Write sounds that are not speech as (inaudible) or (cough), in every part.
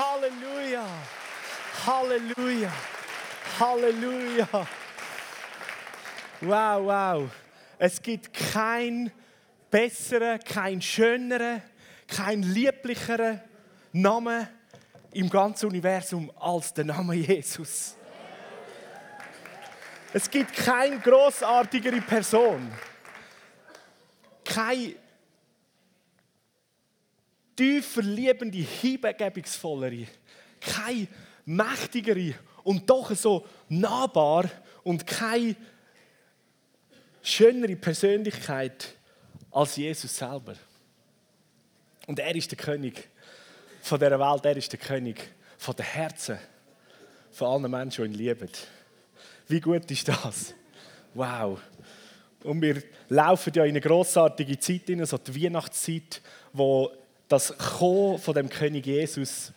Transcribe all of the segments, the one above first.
Halleluja. Halleluja. Halleluja. Wow, wow. Es gibt keinen besseren, keinen schöneren, keinen lieblicheren Namen im ganzen Universum als der Name Jesus. Es gibt keine großartigere Person, keine tiefer liebende, hingebungsvollere, keine mächtigere und doch so nahbar und keine schönere Persönlichkeit als Jesus selber. Und er ist der König von dieser Welt, er ist der König von den Herzen von allen Menschen, die ihn lieben. Wie gut ist das? Wow. Und wir laufen ja in eine grossartige Zeit hinein, so die Weihnachtszeit, wo das Kommen von dem König Jesus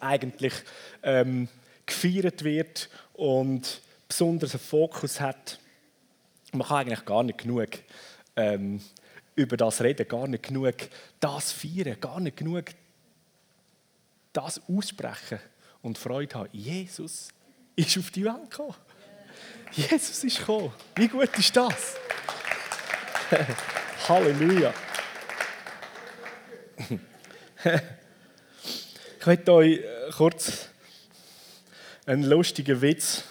eigentlich ähm, gefeiert wird und besonders einen Fokus hat. Man kann eigentlich gar nicht genug ähm, über das reden, gar nicht genug das feiern, gar nicht genug das aussprechen und Freude haben. Jesus ist auf die Welt gekommen. Jesus ist gekommen. Wie gut ist das? (laughs) Halleluja. Ich möchte euch äh, kurz einen lustigen Witz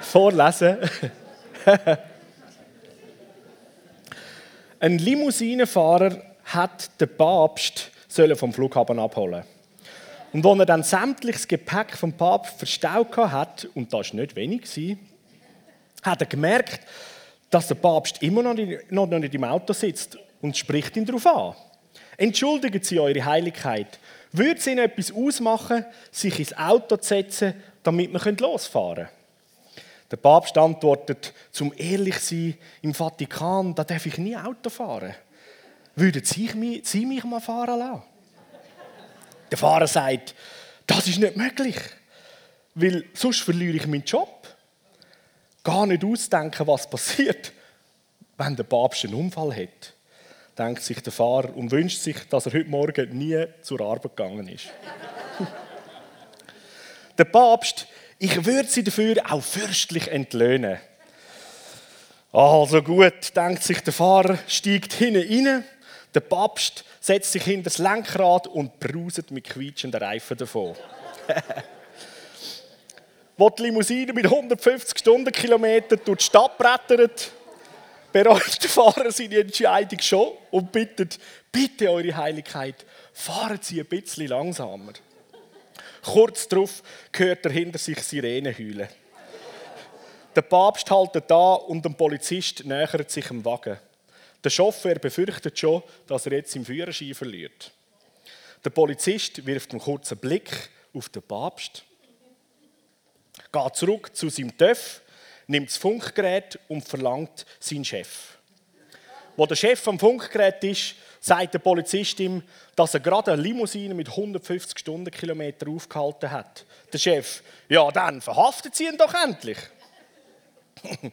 vorlesen. Ein Limousinenfahrer hat den Papst vom Flughafen abholen. Und als er dann sämtliches Gepäck vom Papst verstaut hat, und das war nicht wenig, hat er gemerkt, dass der Papst immer noch nicht, noch nicht im Auto sitzt und spricht ihn darauf an. Entschuldigen Sie Eure Heiligkeit. Würde es Ihnen etwas ausmachen, sich ins Auto zu setzen, damit wir losfahren können? Der Papst antwortet, zum ehrlich sein, im Vatikan, da darf ich nie Auto fahren. Würden Sie mich, Sie mich mal fahren lassen? Der Fahrer sagt, das ist nicht möglich, weil sonst verliere ich meinen Job. Gar nicht ausdenken, was passiert, wenn der Papst einen Unfall hat denkt sich der Fahrer und wünscht sich, dass er heute Morgen nie zur Arbeit gegangen ist. (laughs) der Papst, ich würde sie dafür auch fürstlich entlöhnen. Also gut, denkt sich der Fahrer, steigt hinten rein. Der Papst setzt sich hinter das Lenkrad und bruset mit quietschenden Reifen davon. (laughs) Wo die Limousine mit 150 Stundenkilometern durch die Stadt brettert, bereut der Fahrer seine Entscheidung schon und bittet, bitte eure Heiligkeit, fahren Sie ein bisschen langsamer. Kurz darauf hört er hinter sich Sirenen heulen. Der Papst haltet da und ein Polizist nähert sich am Wagen. Der Chauffeur befürchtet schon, dass er jetzt im Führerschein verliert. Der Polizist wirft einen kurzen Blick auf den Papst, geht zurück zu seinem Töff nimmt das Funkgerät und verlangt seinen Chef. Wo der Chef am Funkgerät ist, sagt der Polizist ihm, dass er gerade eine Limousine mit 150 Stundenkilometer aufgehalten hat. Der Chef, ja dann verhaftet sie ihn doch endlich. (laughs)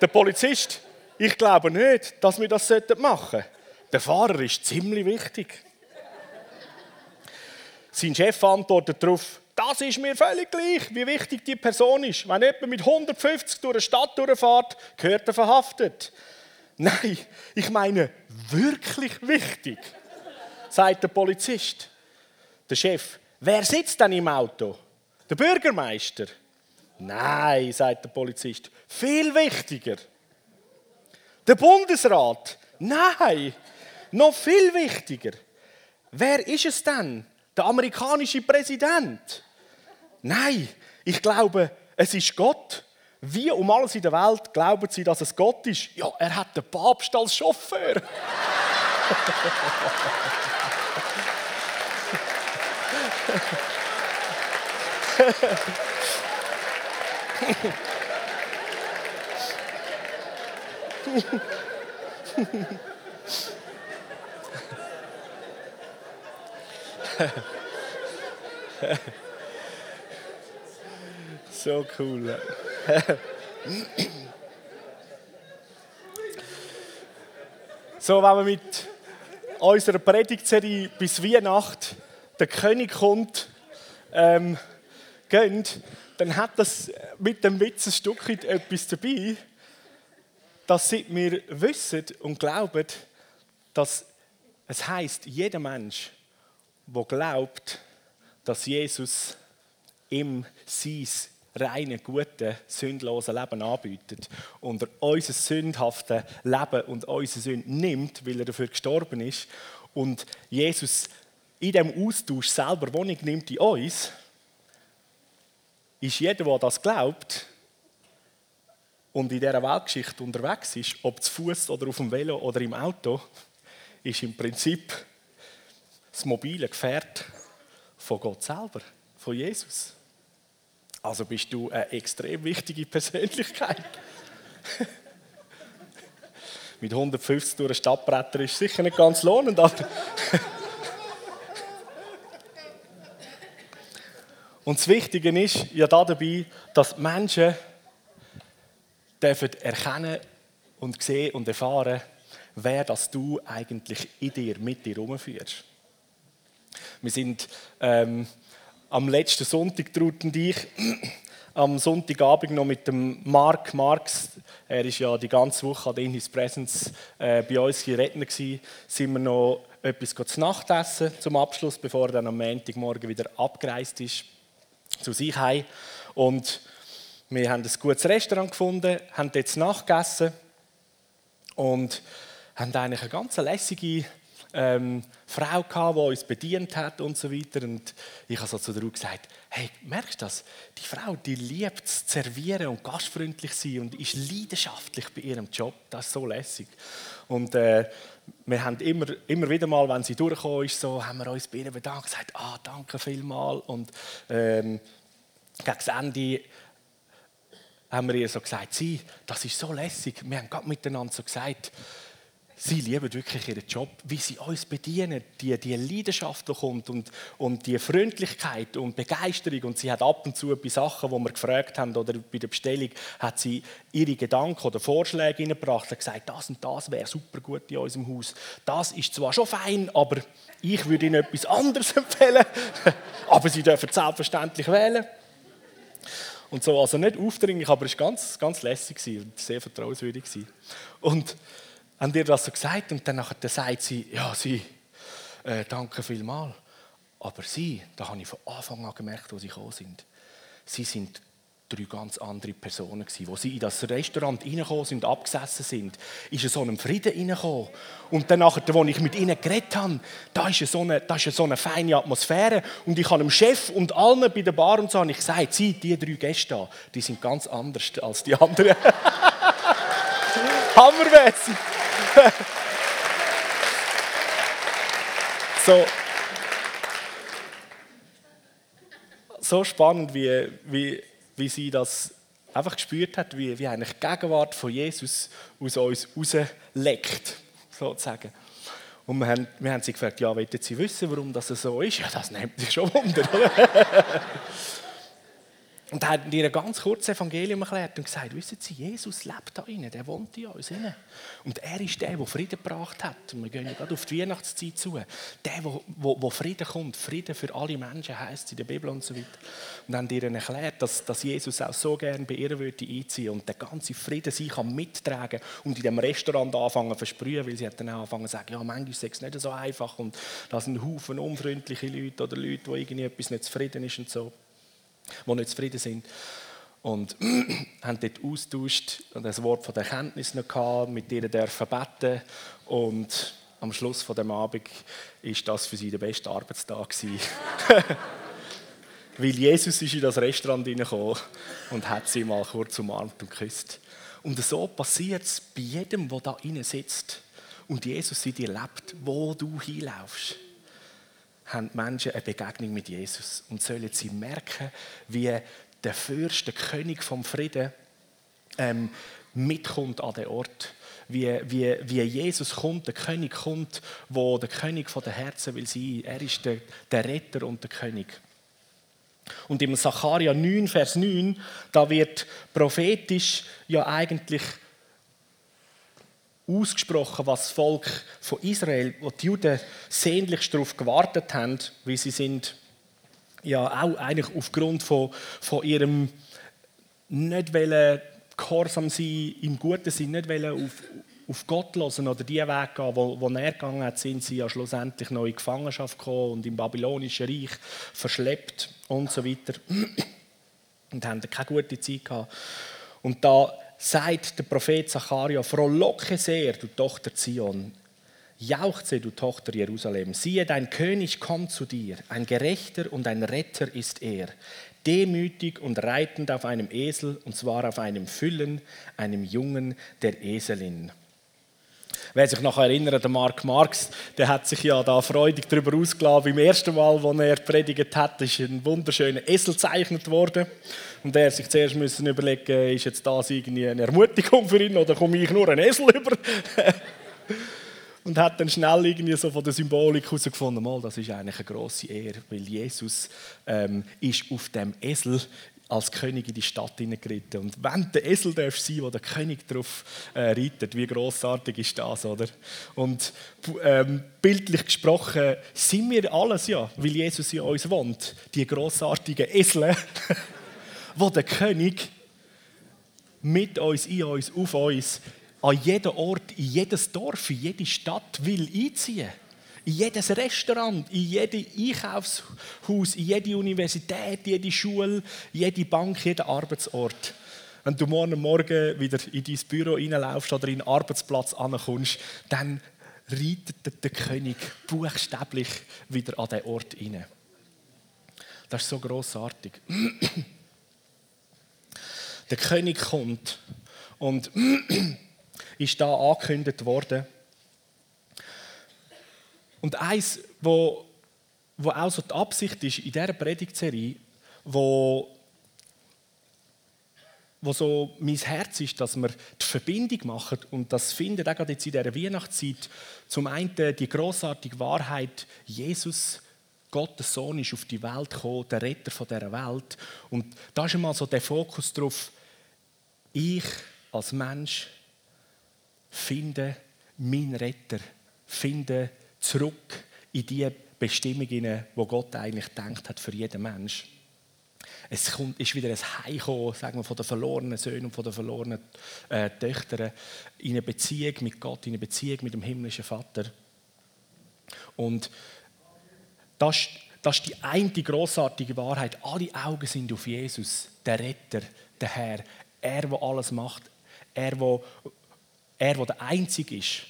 der Polizist, ich glaube nicht, dass wir das machen sollten. Der Fahrer ist ziemlich wichtig. Sein Chef antwortet darauf, das ist mir völlig gleich, wie wichtig die Person ist. Wenn jemand mit 150 durch eine Stadt durchfährt, gehört er verhaftet. Nein, ich meine wirklich wichtig, sagt der Polizist. Der Chef, wer sitzt denn im Auto? Der Bürgermeister? Nein, sagt der Polizist, viel wichtiger. Der Bundesrat? Nein, noch viel wichtiger. Wer ist es denn? Der amerikanische Präsident? Nein, ich glaube, es ist Gott. Wie um alles in der Welt glauben sie, dass es Gott ist? Ja, er hat den Papst als Chauffeur. (laughs) So cool. so, wenn wir mit unserer Predigtserie bis Weihnacht der König kommt, ähm, geht, dann hat das mit dem Witz ein Stück etwas dabei, dass wir wissen und glauben, dass es heißt, jeder Mensch, der glaubt, dass Jesus ihm sein reine, gute, sündlose Leben anbietet und er unser sündhaftes Leben und unsere Sünde nimmt, weil er dafür gestorben ist und Jesus in dem Austausch selber Wohnung nimmt in uns, ist jeder, der das glaubt und in dieser Weltgeschichte unterwegs ist, ob zu Fuß oder auf dem Velo oder im Auto, ist im Prinzip das mobile Gefährt von Gott selber, von Jesus. Also bist du eine extrem wichtige Persönlichkeit. (laughs) Mit 150 durch Stadtbretter ist sicher nicht ganz lohnend, aber. (laughs) Und das Wichtige ist ja dabei, dass Menschen dürfen erkennen und sehen und erfahren, wer das du eigentlich in dir, mit dir herumführst. Wir sind ähm, am letzten Sonntag, Trud und ich, (clears throat) am Sonntagabend noch mit dem Mark Marx, er ist ja die ganze Woche in His Presence äh, bei uns hier Redner gewesen, sind wir noch etwas zu Nacht essen zum Abschluss, bevor er dann am Montagmorgen wieder abgereist ist zu sich heim. Und wir haben ein gutes Restaurant gefunden, haben dort nachgegessen und haben eigentlich eine ganz lässige ähm, Frau gehabt, die uns bedient hat und so weiter. Und ich habe so zu der Ruhe gesagt, hey, merkst du das? Die Frau, die liebt es, servieren und gastfreundlich sein und ist leidenschaftlich bei ihrem Job. Das ist so lässig. Und äh, wir haben immer, immer wieder mal, wenn sie durchgekommen ist, so, haben wir uns bei ihr bedankt, gesagt, ah, danke vielmals. Und ähm, gegen das Ende haben wir ihr so gesagt, sie, das ist so lässig. Wir haben gerade miteinander so gesagt, sie lieben wirklich ihren Job, wie sie uns bedienen, die, die Leidenschaft, die kommt und, und die Freundlichkeit und Begeisterung. Und sie hat ab und zu bei Sachen, die wir gefragt haben oder bei der Bestellung, hat sie ihre Gedanken oder Vorschläge hineingebracht und gesagt, das und das wäre super gut in unserem Haus. Das ist zwar schon fein, aber ich würde ihnen etwas anderes (laughs) empfehlen. aber sie dürfen selbstverständlich wählen. Und so, also nicht aufdringlich, aber es war ganz, ganz lässig und sehr vertrauenswürdig. Und haben ihr das so gesagt und dann, dann sagt sie, ja, sie, äh, danke vielmals. Aber sie, da habe ich von Anfang an gemerkt, wo sie gekommen sind. Sie sind drei ganz andere Personen gewesen. Wo sie in das Restaurant reingekommen sind, abgesessen sind, ist so ein Frieden reingekommen. Und dann, nachher, als ich mit ihnen geredet habe, da ist, so eine, da ist so eine feine Atmosphäre. Und ich habe dem Chef und allen bei der Bar und so habe ich gesagt, sie, die drei Gäste da, die sind ganz anders als die anderen. (laughs) Hammermäßig. (laughs) so, so spannend, wie, wie, wie sie das einfach gespürt hat, wie, wie eigentlich die Gegenwart von Jesus aus uns rausleckt, sozusagen. Und wir haben, wir haben sie gefragt, ja, wollen Sie wissen, warum das so ist? Ja, das nimmt sich schon Wunder, oder? (laughs) Und er hat ihr ein ganz kurzes Evangelium erklärt und gesagt, wissen Sie, Jesus lebt da innen, der wohnt in uns innen. Und er ist der, der Frieden gebracht hat. Und wir gehen ja gerade auf die Weihnachtszeit zu. Der, wo, wo Frieden kommt, Frieden für alle Menschen heißt es in der Bibel und so weiter. Und haben ihr erklärt, dass, dass Jesus auch so gerne bei ihr würde einziehen und der ganze Frieden sie kann mittragen und in dem Restaurant anfangen zu versprühen, weil sie hat dann auch angefangen zu sagen, ja, manchmal ist es nicht so einfach und da sind Haufen unfreundliche Leute oder Leute, wo irgendwie etwas nicht zufrieden ist und so die nicht zufrieden sind. Und (clears throat) haben dort austauscht und das Wort von der Erkenntnis noch gehabt, mit ihnen dürfen beten. Und am Schluss von dem Abend ist das für sie der beste Arbeitstag (laughs) Weil Jesus ist in das Restaurant hineingekommen und hat sie mal kurz umarmt und geküsst. Und so passiert es bei jedem, der da innen sitzt und Jesus in dir lebt, wo du hinlaufst haben die Menschen eine Begegnung mit Jesus und sollen sie merken, wie der Fürst, der König vom Frieden, ähm, mitkommt an den Ort. Wie, wie, wie Jesus kommt, der König kommt, wo der König von den Herzen will sein. Er ist der, der Retter und der König. Und im Sacharja 9, Vers 9, da wird prophetisch ja eigentlich ausgesprochen, was das Volk von Israel, wo die Juden sehnlichst darauf gewartet haben, weil sie sind ja auch eigentlich aufgrund von, von ihrem nicht wollen gehorsam sein, im guten Sinn, nicht wollen auf, auf Gott hören oder die Weg gehen, wo, wo er gegangen hat, sind sie ja schlussendlich noch in Gefangenschaft gekommen und im babylonischen Reich verschleppt und so weiter. (clears throat) Und haben keine gute Zeit gehabt. Und da sagt der Prophet Zacharia, frohlocke sehr, du Tochter Zion, jauchze, du Tochter Jerusalem, siehe, dein König kommt zu dir, ein Gerechter und ein Retter ist er, demütig und reitend auf einem Esel, und zwar auf einem Füllen, einem Jungen der Eselin. Wer sich noch erinnert, der Mark Marx, der hat sich ja da freudig darüber ausgelassen. Beim ersten Mal, als er predigt hat, ist ein wunderschöner Esel gezeichnet worden. Und er sich zuerst müssen überlegen, ist jetzt das irgendwie eine Ermutigung für ihn oder komme ich nur ein Esel über? (laughs) und hat dann schnell irgendwie so von der Symbolik herausgefunden, mal, das ist eigentlich eine grosse Ehre, weil Jesus ähm, ist auf dem Esel als König in die Stadt hineingeritten. Und wenn der Esel darf sein, wo der König drauf äh, reitet, wie großartig ist das, oder? Und ähm, bildlich gesprochen sind wir alles ja, weil Jesus in uns wohnt, die großartigen Esel, (laughs) wo der König mit uns, in uns, auf uns an jeden Ort, in jedes Dorf, in jede Stadt will einziehen. In jedes Restaurant, in jedes Einkaufshaus, in jede Universität, jede Schule, jede Bank, jeden Arbeitsort. Wenn du morgen Morgen wieder in dein Büro reinlaufst oder in den Arbeitsplatz ankommst, dann reitet der König buchstäblich wieder an den Ort hinein. Das ist so großartig. (clears throat) Der König kommt und (clears throat) ist da angekündigt worden. Und eins, wo, wo auch so die Absicht ist in dieser Predigtserie, wo, wo so mein Herz ist, dass wir die Verbindung machen und das findet auch gerade jetzt in dieser Weihnachtszeit zum einen die großartige Wahrheit, Jesus Gottes Sohn ist auf die Welt gekommen, der Retter von dieser Welt. Und da ist einmal so der Fokus darauf, ich als Mensch finde meinen Retter, finde zurück in die Bestimmung, die Gott eigentlich denkt hat für jeden Mensch. Es kommt, ist wieder ein Heimkommen sagen wir, von den verlorenen Söhnen und von den verlorenen äh, Töchtern in eine Beziehung mit Gott, in eine Beziehung mit dem himmlischen Vater. Und das, das ist die eine großartige Wahrheit. Alle Augen sind auf Jesus, der Retter, der Herr. Er, der alles macht. Er, der er, der der Einzige ist,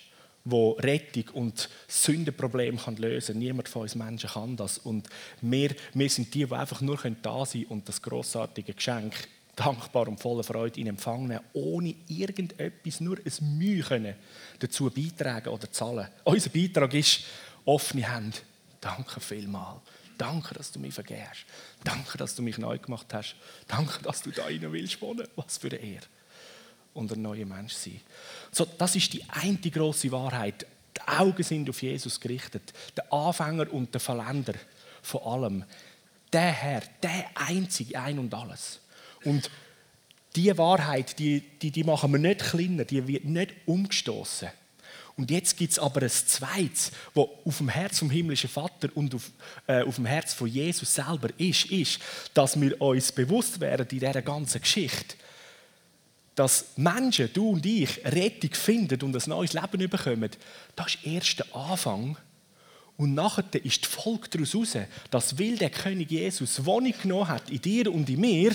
der Rettung und Sündenproblem kann lösen kann. Niemand von uns Menschen kann das. Und wir, wir sind die, die einfach nur da sein können und das großartige Geschenk dankbar und voller Freude in Empfang nehmen, ohne irgendetwas, nur ein Mühe dazu beitragen oder zahlen. Unser Beitrag ist offene Hände. Danke vielmals. Danke, dass du mich vergehst. Danke, dass du mich neu gemacht hast. Danke, dass du da rein willst wohnen. Was für eine Ehre und ein neuer Mensch sein. So, das ist die eine große Wahrheit. Die Augen sind auf Jesus gerichtet. Der Anfänger und der Verländer von allem. Der Herr, der einzige, ein und alles. Und diese Wahrheit, die, die, die machen wir nicht kleiner, die wird nicht umgestoßen. Und jetzt gibt es aber ein zweites, wo auf dem Herz vom himmlischen Vater und auf, äh, auf dem Herz von Jesus selber ist, ist, dass wir uns bewusst werden in dieser ganzen Geschichte, dass Menschen, du und ich, Rettung finden und ein neues Leben bekommen, das ist erst der Anfang. Und nachher ist die Folge daraus heraus, dass will der König Jesus Wohnung genommen hat in dir und in mir,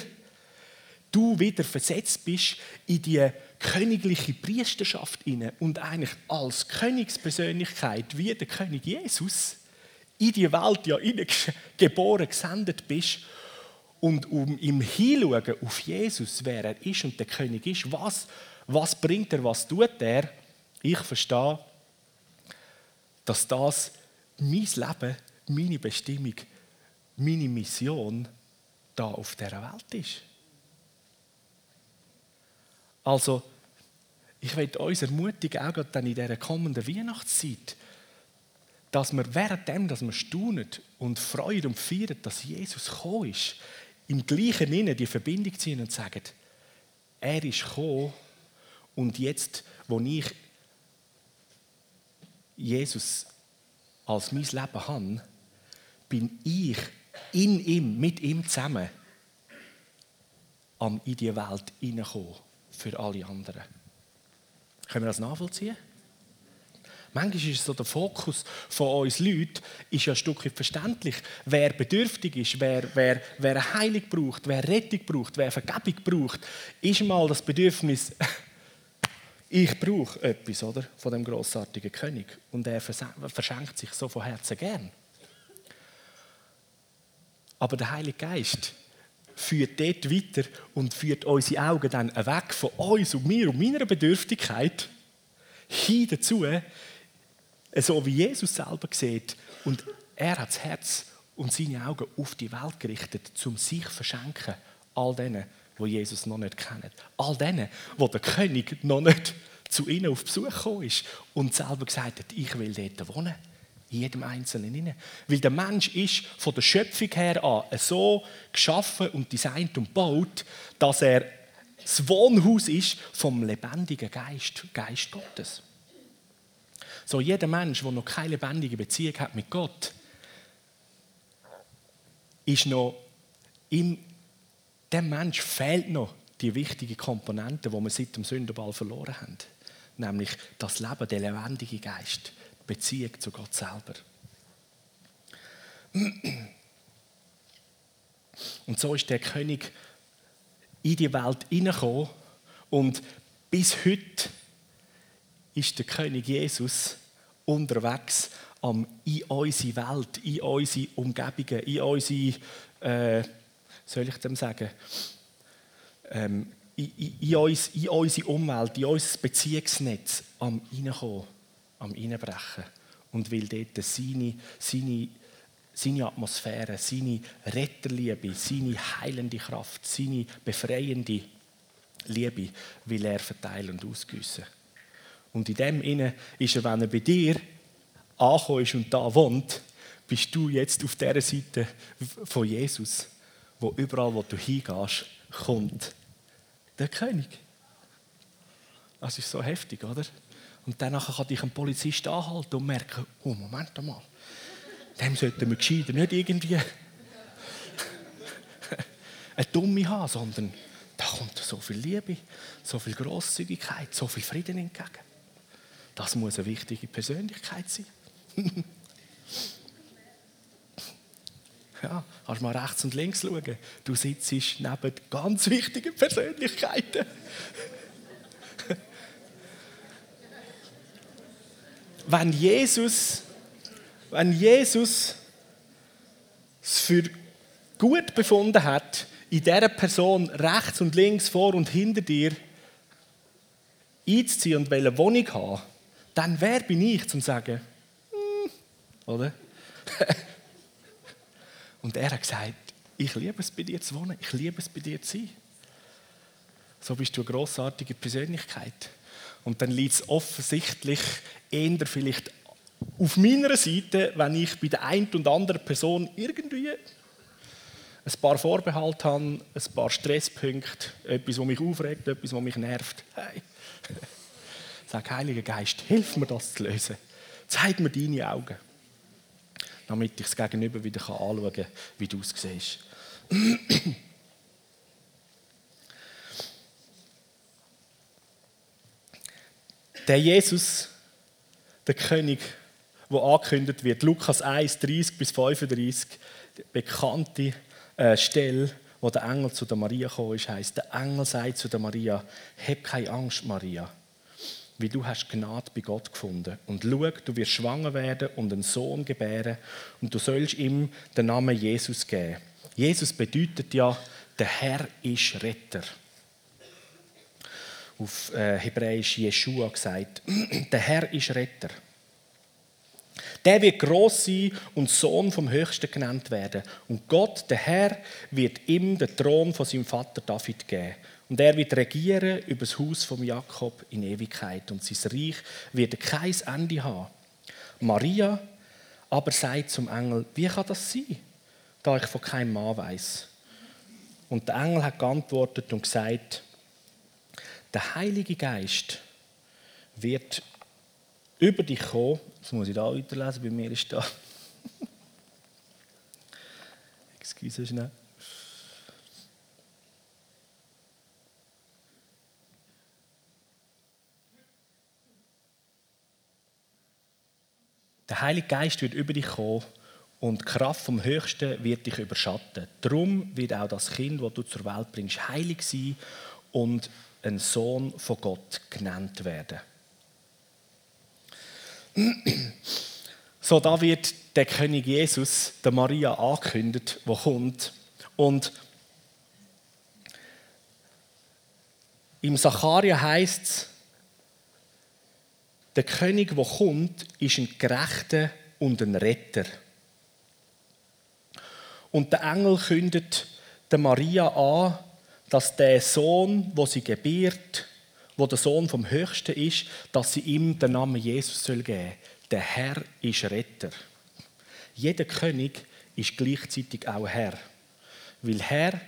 du wieder versetzt bist in die königliche Priesterschaft inne und eigentlich als Königspersönlichkeit wie der König Jesus in die Welt ja geboren gesendet bist und um im Hinschauen auf Jesus, wer er ist und der König ist, was, was bringt er, was tut er, ich verstehe, dass das mein Leben, meine Bestimmung, meine Mission da auf der Welt ist. Also, ich möchte uns ermutigen, auch dann in dieser kommenden Weihnachtszeit, dass wir währenddem, dass wir staunen und freuen und feiern, dass Jesus gekommen ist, im gleichen Innen die Verbindung ziehen und sagen, er ist gekommen und jetzt, wo ich Jesus als mein Leben habe, bin ich in ihm, mit ihm zusammen, am in die Welt hineinkommen für alle anderen. Können wir das nachvollziehen? Manchmal ist so der Fokus von uns Leuten ist ja ein Stück verständlich. Wer bedürftig ist, wer, wer, wer eine Heilung braucht, wer Rettung braucht, wer Vergebung braucht, ist mal das Bedürfnis, (laughs) ich brauche etwas oder, von dem großartigen König. Und er verschenkt sich so von Herzen gern. Aber der Heilige Geist führt dort weiter und führt unsere Augen dann weg von uns und mir und meiner Bedürftigkeit hin dazu, so wie Jesus selber sieht. Und er hat das Herz und seine Augen auf die Welt gerichtet, um sich verschenken. All denen, die Jesus noch nicht kennen. All denen, wo der König noch nicht zu ihnen auf Besuch gekommen ist und selber gesagt hat, ich will dort wohnen. Jedem Einzelnen. Rein. Weil der Mensch ist von der Schöpfung her an so geschaffen und designt und gebaut, dass er das Wohnhaus ist vom lebendigen Geist, Geist Gottes. So jeder Mensch, der noch keine lebendige Beziehung hat mit Gott, ist noch in dem Mensch fehlt noch die wichtige Komponente, die wir seit dem Sündenball verloren haben, nämlich das Leben, der lebendige Geist, Beziehung zu Gott selber. Und so ist der König in die Welt hineingekommen und bis heute ist der König Jesus unterwegs um, in unsere Welt, in unsere Umgebungen, in unsere, äh, soll ich dem sagen, ähm, in, in, in, uns, in unsere Umwelt, in unser Beziehungsnetz am Reinkommen, am Reinbrechen und will dort seine, seine, seine Atmosphäre, seine Retterliebe, seine heilende Kraft, seine befreiende Liebe will er verteilen und ausgüssen. Und in dem inne ist er, wenn er bei dir angekommen ist und da wohnt, bist du jetzt auf der Seite von Jesus, wo überall, wo du hingehst, kommt der König. Das ist so heftig, oder? Und danach kann dich ein Polizist anhalten und merken, oh Moment mal, dem sollten wir gescheiter nicht irgendwie (laughs) eine Dumme haben, sondern da kommt so viel Liebe, so viel Großzügigkeit, so viel Frieden entgegen. Das muss eine wichtige Persönlichkeit sein. (laughs) ja, kannst mal rechts und links schauen. Du sitzt neben ganz wichtigen Persönlichkeiten. Wenn Jesus, wenn Jesus es für gut befunden hat, in dieser Person rechts und links, vor und hinter dir einzuziehen und eine Wohnung haben, dann wer bin ich, zum zu sagen, hm, oder? (laughs) und er hat gesagt, ich liebe es, bei dir zu wohnen, ich liebe es, bei dir zu sein. So bist du eine grossartige Persönlichkeit. Und dann liegt es offensichtlich eher vielleicht auf meiner Seite, wenn ich bei der einen und anderen Person irgendwie ein paar Vorbehalte habe, ein paar Stresspunkte, etwas, was mich aufregt, etwas, was mich nervt. Hey. (laughs) Sag, Heiliger Geist, hilf mir das zu lösen. Zeig mir deine Augen, damit ich es gegenüber wieder anschauen kann, wie du es siehst. (clears throat) Der Jesus, der König, der angekündigt wird, Lukas 1, 30 bis 35, die bekannte äh, Stelle, wo der Engel zu der Maria gekommen ist, heißt: Der Engel sagt zu der Maria: Hab keine Angst, Maria wie du hast Gnade bei Gott gefunden. Und schau, du wirst schwanger werden und einen Sohn gebären und du sollst ihm den Namen Jesus geben. Jesus bedeutet ja, der Herr ist Retter. Auf äh, Hebräisch Jeshua gesagt, (clears throat) der Herr ist Retter. Der wird groß sein und Sohn vom Höchsten genannt werden. Und Gott, der Herr, wird ihm den Thron von seinem Vater David geben. Und er wird regieren über das Haus von Jakob in Ewigkeit. Und sein Reich wird kein Ende haben. Maria aber sagt zum Engel, wie kann das sein, da ich von keinem Mann weiß? Und der Engel hat geantwortet und gesagt, der Heilige Geist wird über dich gekommen. Jetzt muss ich da weiterlesen, bei mir ist da. (laughs) Excuse schnell. Der Heilige Geist wird über dich kommen und die Kraft vom Höchsten wird dich überschatten. Darum wird auch das Kind, das du zur Welt bringst, heilig sein und ein Sohn von Gott genannt werden. So, da wird der König Jesus, der Maria, angekündigt, der kommt. Und im Sacharia heißt es, der König, der kommt, ist ein Gerechter und ein Retter. Und der Engel kündet der Maria an, dass der Sohn, wo sie gebiert, wo der Sohn vom Höchsten ist, dass sie ihm den Namen Jesus soll geben. Der Herr ist Retter. Jeder König ist gleichzeitig auch Herr, weil Herr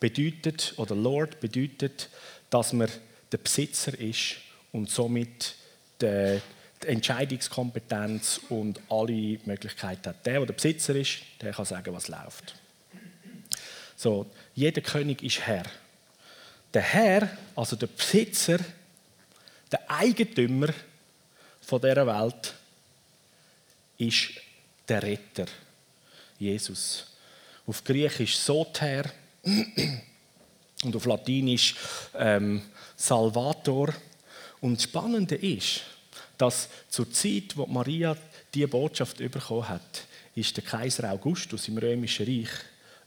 bedeutet oder Lord bedeutet, dass man der Besitzer ist und somit die Entscheidungskompetenz und alle Möglichkeiten hat. Der, der der Besitzer ist, der kann sagen, was läuft. So, jeder König ist Herr. Der Herr, also der Besitzer, der Eigentümer von dieser Welt, ist der Retter, Jesus. Auf Griechisch Soter (clears throat) und auf Latinisch ähm, Salvator. Und das Spannende ist, dass zur Zeit, wo Maria diese Botschaft bekommen hat, ist der Kaiser Augustus im Römischen Reich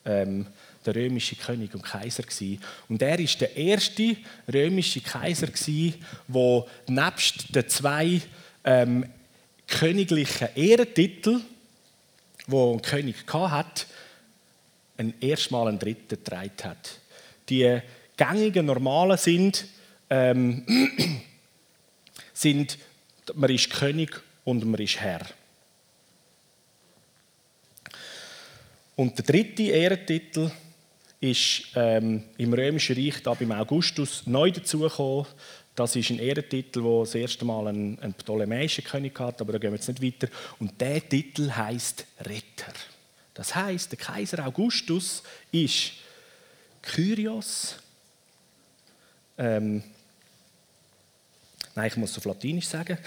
ähm, der römische König und Kaiser gewesen. Und er ist der erste römische Kaiser gewesen, wo nebst den zwei ähm, königlichen Ehrentitel, wo ein König hat, ein erstmal einen dritten getragen hat. Die gängigen normalen sind, ähm, (clears throat) sind, man ist König und man ist Herr. Und der dritte Ehrentitel ist ähm, im Römischen Reich da beim Augustus neu dazugekommen. Das ist ein Ehrentitel, wo das erste Mal ein, ein ptolemäischer König hat, aber da gehen wir jetzt nicht weiter. Und der Titel heißt Retter. Das heißt, der Kaiser Augustus ist Kyrios. Ähm, nein, ich muss es auf Latinisch sagen.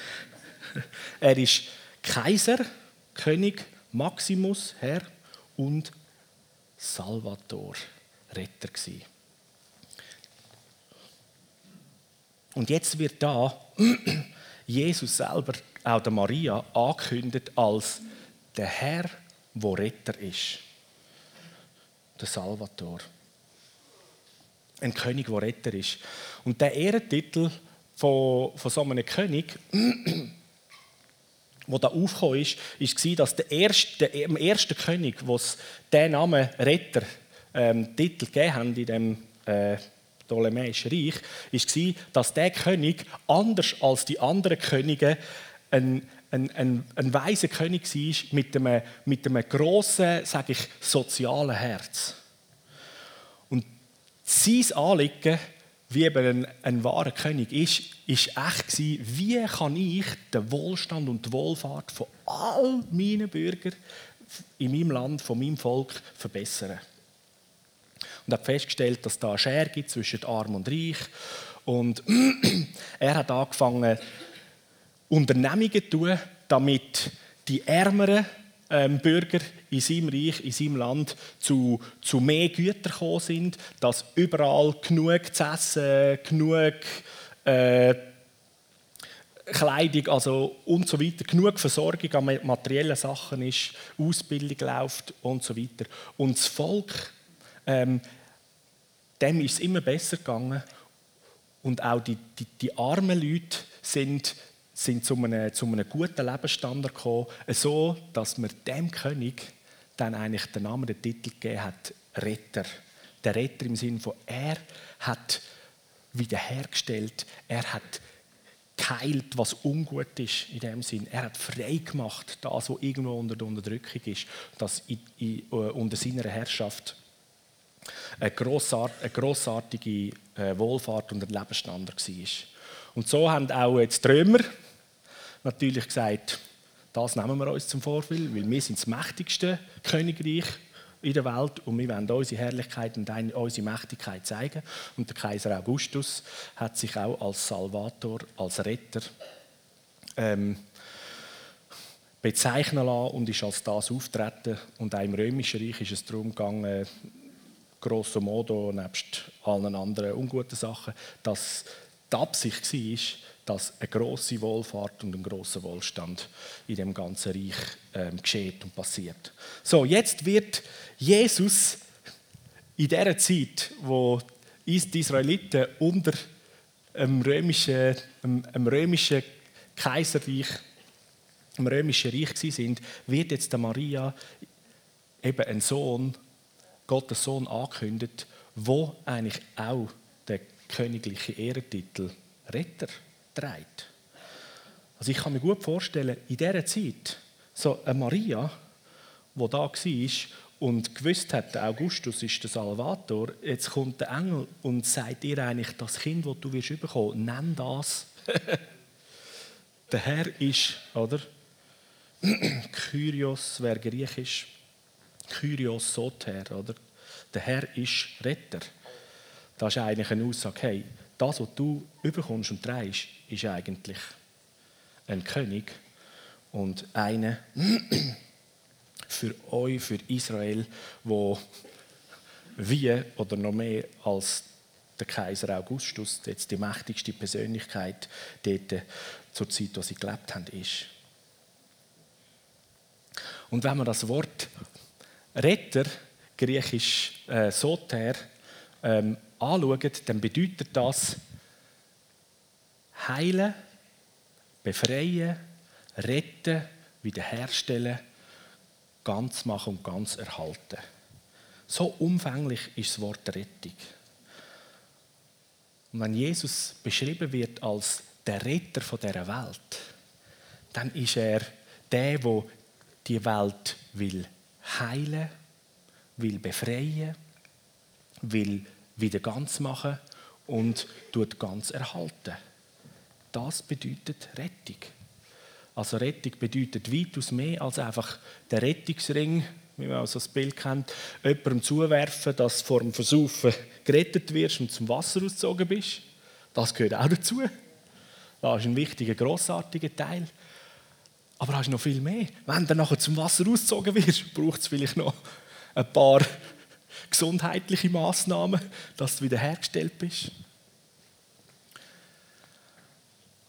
(laughs) er ist Kaiser, König, Maximus, Herr und Salvator, Retter gewesen. Und jetzt wird da (clears throat) Jesus selber, auch der Maria, angekündigt als der Herr, wo Retter ist. Der Salvator. Ein König, der Retter ist. Und der Ehrentitel von, von so einem König (clears throat) wo da aufgekommen ist, war, dass der erste, der, im ersten König, wo es den Namen Retter ähm, Titel gegeben haben in dem äh, Ptolemäischen Reich, war, dass der König anders als die anderen Könige ein, ein, ein, ein weiser König war mit einem, mit einem grossen, sage ich, sozialen Herz. Und sein Anliegen wie eben ein, ein wahrer König ist, ist echt gewesen, wie kann ich den Wohlstand und die Wohlfahrt von all meinen Bürgern in meinem Land, von meinem Volk verbessern. Und hat festgestellt, dass da eine Schere gibt zwischen Arm und Reich. Und (clears throat) er hat angefangen, Unternehmungen zu tun, damit die Ärmeren ähm, Bürger in seinem Reich, in seinem Land zu, zu mehr Gütern gekommen sind, dass überall genug zu essen, genug äh, Kleidung also und so weiter, genug Versorgung an materiellen Sachen ist, Ausbildung läuft und so weiter. Und das Volk, ähm, dem ist es immer besser gegangen und auch die, die, die armen Leute sind sind zu einem, zu einem guten Lebensstandard gekommen, so dass man dem König dann eigentlich den Namen, den Titel gegeben hat, Retter. Der Retter im Sinne von, er hat wiederhergestellt, er hat geheilt, was ungut ist in dem Sinn. Er hat frei gemacht, das, was irgendwo unter der Unterdrückung ist, das in, in, uh, unter seiner Herrschaft eine, grossart, eine grossartige äh, Wohlfahrt und ein Lebensstandard war. Und so haben auch jetzt die Römer natürlich gesagt, das nehmen wir uns zum Vorbild, weil wir sind das mächtigste Königreich in der Welt und wir wollen unsere Herrlichkeit und unsere Mächtigkeit zeigen. Und der Kaiser Augustus hat sich auch als Salvator, als Retter ähm, bezeichnen lassen und ist als das auftreten. Und auch im Römischen Reich ist es darum gegangen, grosso modo, nebst allen anderen unguten Sachen, dass die Absicht war, dass eine große Wohlfahrt und ein großer Wohlstand in dem ganzen Reich ähm, geschieht und passiert. So, jetzt wird Jesus in der Zeit, wo die Israeliten unter einem römischen, einem, einem römischen Kaiserreich, im römischen Reich sind, wird jetzt der Maria eben ein Sohn, Gottes Sohn angekündigt, wo eigentlich auch der königliche Ehrentitel Retter trägt. Also ich kann mir gut vorstellen, in dieser Zeit, so eine Maria, die da war und gewusst hat, Augustus ist der Salvator, jetzt kommt der Engel und sagt ihr eigentlich, das Kind, das du wirst bekommen, nenn das. (laughs) der Herr ist, oder? (clears throat) Kyrios wäre griechisch. Kyrios Soter, oder? Der Herr ist Retter. Das ist eigentlich eine Aussage, hey, das, was du überkommst und trägst, ist eigentlich ein König und einer (clears throat) für euch, für Israel, wo wie oder noch mehr als der Kaiser Augustus, jetzt die mächtigste Persönlichkeit dort zur Zeit, wo sie gelebt haben, ist. Und wenn man das Wort Retter, griechisch äh, Soter, ähm, anschaut, dann bedeutet das heilen, befreien, retten, wiederherstellen, ganz machen und ganz erhalten. So umfänglich ist das Wort Rettung. Und wenn Jesus beschrieben wird als der Retter dieser Welt, dann ist er der, der die Welt will heilen, will befreien, will wieder ganz machen und tut ganz erhalten. Das bedeutet Rettung. Also Rettung bedeutet weitaus mehr als einfach der Rettungsring, wie man also das Bild kennt, jemandem zuwerfen, dass du vor dem Versaufen gerettet wirst und zum Wasser ausgezogen bist. Das gehört auch dazu. Das ist ein wichtiger, grossartiger Teil. Aber hast noch viel mehr. Wenn du nachher zum Wasser ausgezogen wirst, braucht es vielleicht noch ein paar gesundheitliche Maßnahmen, dass du wiederhergestellt bist.